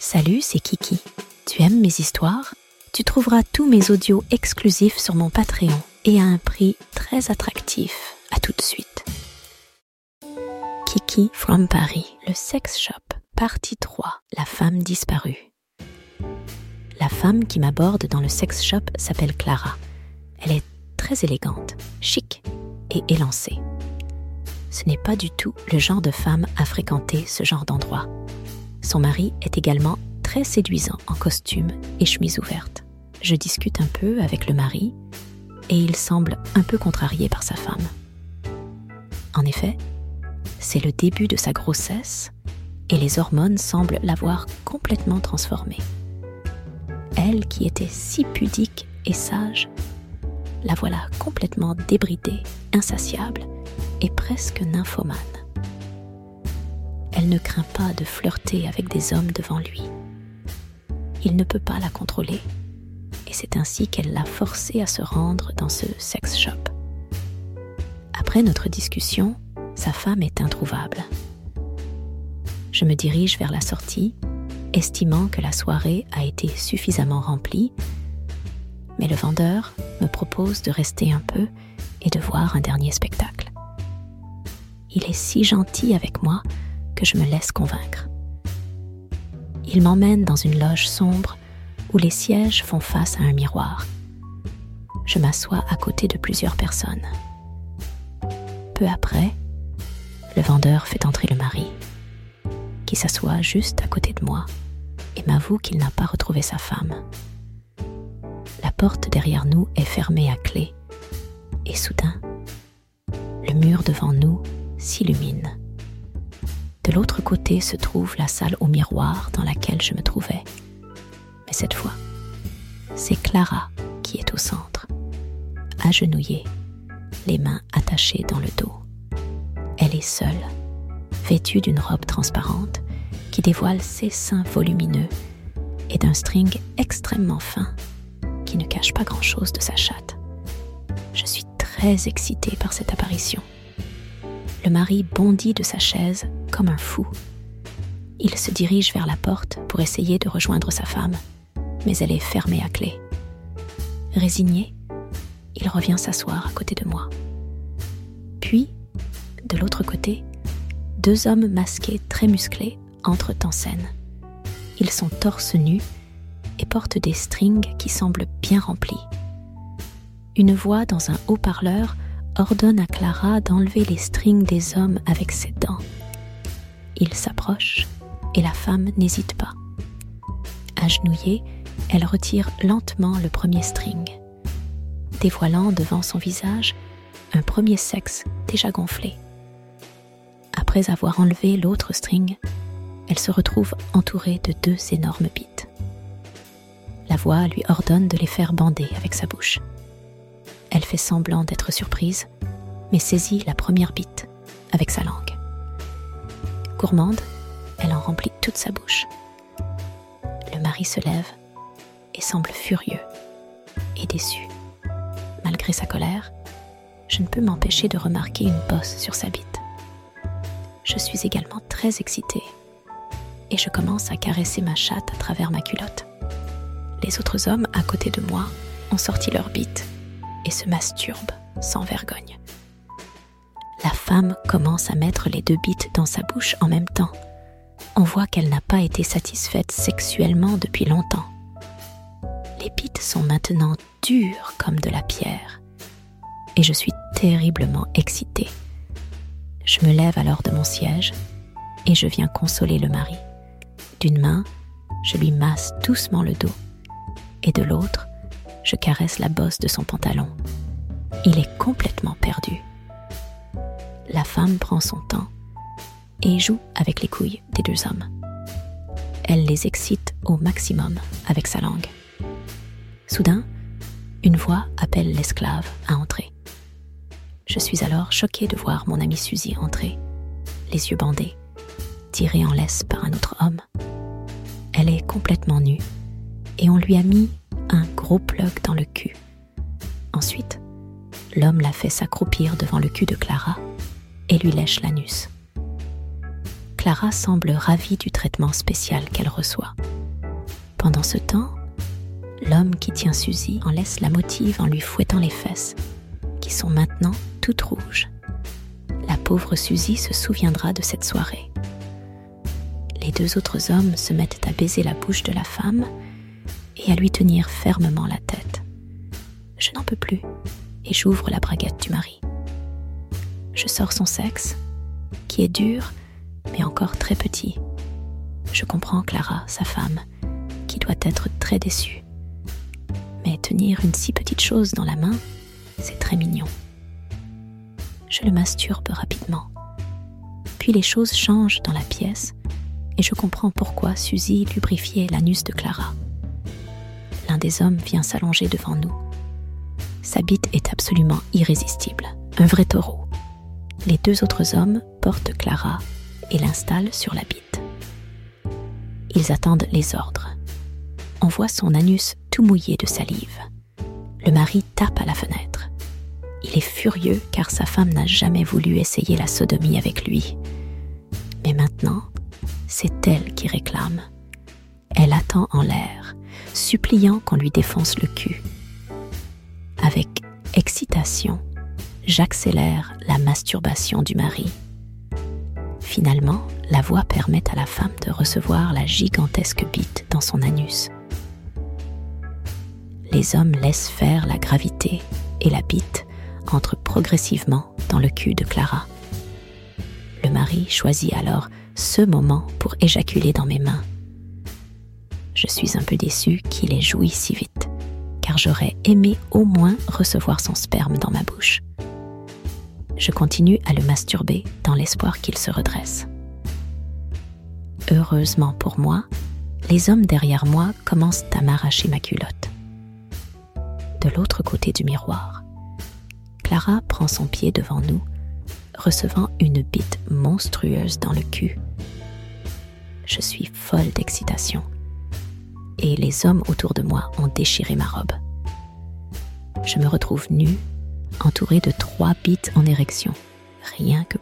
Salut, c'est Kiki. Tu aimes mes histoires? Tu trouveras tous mes audios exclusifs sur mon Patreon et à un prix très attractif. À tout de suite. Kiki from Paris, le sex shop, partie 3, la femme disparue. La femme qui m'aborde dans le sex shop s'appelle Clara. Elle est très élégante, chic et élancée. Ce n'est pas du tout le genre de femme à fréquenter ce genre d'endroit. Son mari est également très séduisant en costume et chemise ouverte. Je discute un peu avec le mari et il semble un peu contrarié par sa femme. En effet, c'est le début de sa grossesse et les hormones semblent l'avoir complètement transformée. Elle qui était si pudique et sage, la voilà complètement débridée, insatiable et presque nymphomane elle ne craint pas de flirter avec des hommes devant lui. Il ne peut pas la contrôler, et c'est ainsi qu'elle l'a forcé à se rendre dans ce sex shop. Après notre discussion, sa femme est introuvable. Je me dirige vers la sortie, estimant que la soirée a été suffisamment remplie, mais le vendeur me propose de rester un peu et de voir un dernier spectacle. Il est si gentil avec moi que je me laisse convaincre. Il m'emmène dans une loge sombre où les sièges font face à un miroir. Je m'assois à côté de plusieurs personnes. Peu après, le vendeur fait entrer le mari, qui s'assoit juste à côté de moi et m'avoue qu'il n'a pas retrouvé sa femme. La porte derrière nous est fermée à clé et soudain, le mur devant nous s'illumine. De l'autre côté se trouve la salle au miroir dans laquelle je me trouvais. Mais cette fois, c'est Clara qui est au centre, agenouillée, les mains attachées dans le dos. Elle est seule, vêtue d'une robe transparente qui dévoile ses seins volumineux et d'un string extrêmement fin qui ne cache pas grand-chose de sa chatte. Je suis très excitée par cette apparition. Le mari bondit de sa chaise comme un fou. Il se dirige vers la porte pour essayer de rejoindre sa femme, mais elle est fermée à clé. Résigné, il revient s'asseoir à côté de moi. Puis, de l'autre côté, deux hommes masqués très musclés entrent en scène. Ils sont torse nus et portent des strings qui semblent bien remplis. Une voix dans un haut-parleur ordonne à Clara d'enlever les strings des hommes avec ses dents. Il s'approche et la femme n'hésite pas. Agenouillée, elle retire lentement le premier string, dévoilant devant son visage un premier sexe déjà gonflé. Après avoir enlevé l'autre string, elle se retrouve entourée de deux énormes bites. La voix lui ordonne de les faire bander avec sa bouche. Elle fait semblant d'être surprise, mais saisit la première bite avec sa langue. Gourmande, elle en remplit toute sa bouche. Le mari se lève et semble furieux et déçu. Malgré sa colère, je ne peux m'empêcher de remarquer une bosse sur sa bite. Je suis également très excitée et je commence à caresser ma chatte à travers ma culotte. Les autres hommes à côté de moi ont sorti leur bite et se masturbent sans vergogne la femme commence à mettre les deux bites dans sa bouche en même temps. On voit qu'elle n'a pas été satisfaite sexuellement depuis longtemps. Les bites sont maintenant dures comme de la pierre. Et je suis terriblement excitée. Je me lève alors de mon siège et je viens consoler le mari. D'une main, je lui masse doucement le dos et de l'autre, je caresse la bosse de son pantalon. Il est complètement perdu la femme prend son temps et joue avec les couilles des deux hommes. Elle les excite au maximum avec sa langue. Soudain, une voix appelle l'esclave à entrer. Je suis alors choquée de voir mon amie Suzy entrer, les yeux bandés, tirée en laisse par un autre homme. Elle est complètement nue et on lui a mis un gros plug dans le cul. Ensuite, l'homme l'a fait s'accroupir devant le cul de Clara et lui lèche l'anus. Clara semble ravie du traitement spécial qu'elle reçoit. Pendant ce temps, l'homme qui tient Suzy en laisse la motive en lui fouettant les fesses, qui sont maintenant toutes rouges. La pauvre Suzy se souviendra de cette soirée. Les deux autres hommes se mettent à baiser la bouche de la femme et à lui tenir fermement la tête. Je n'en peux plus et j'ouvre la braguette du mari. Je sors son sexe, qui est dur, mais encore très petit. Je comprends Clara, sa femme, qui doit être très déçue. Mais tenir une si petite chose dans la main, c'est très mignon. Je le masturbe rapidement. Puis les choses changent dans la pièce et je comprends pourquoi Suzy lubrifiait l'anus de Clara. L'un des hommes vient s'allonger devant nous. Sa bite est absolument irrésistible, un vrai taureau. Les deux autres hommes portent Clara et l'installent sur la bite. Ils attendent les ordres. On voit son anus tout mouillé de salive. Le mari tape à la fenêtre. Il est furieux car sa femme n'a jamais voulu essayer la sodomie avec lui. Mais maintenant, c'est elle qui réclame. Elle attend en l'air, suppliant qu'on lui défonce le cul. Avec excitation, j'accélère la masturbation du mari. Finalement, la voix permet à la femme de recevoir la gigantesque bite dans son anus. Les hommes laissent faire la gravité et la bite entre progressivement dans le cul de Clara. Le mari choisit alors ce moment pour éjaculer dans mes mains. Je suis un peu déçue qu'il ait joui si vite, car j'aurais aimé au moins recevoir son sperme dans ma bouche. Je continue à le masturber dans l'espoir qu'il se redresse. Heureusement pour moi, les hommes derrière moi commencent à m'arracher ma culotte. De l'autre côté du miroir, Clara prend son pied devant nous recevant une bite monstrueuse dans le cul. Je suis folle d'excitation. Et les hommes autour de moi ont déchiré ma robe. Je me retrouve nue, entourée de trois bites en érection, rien que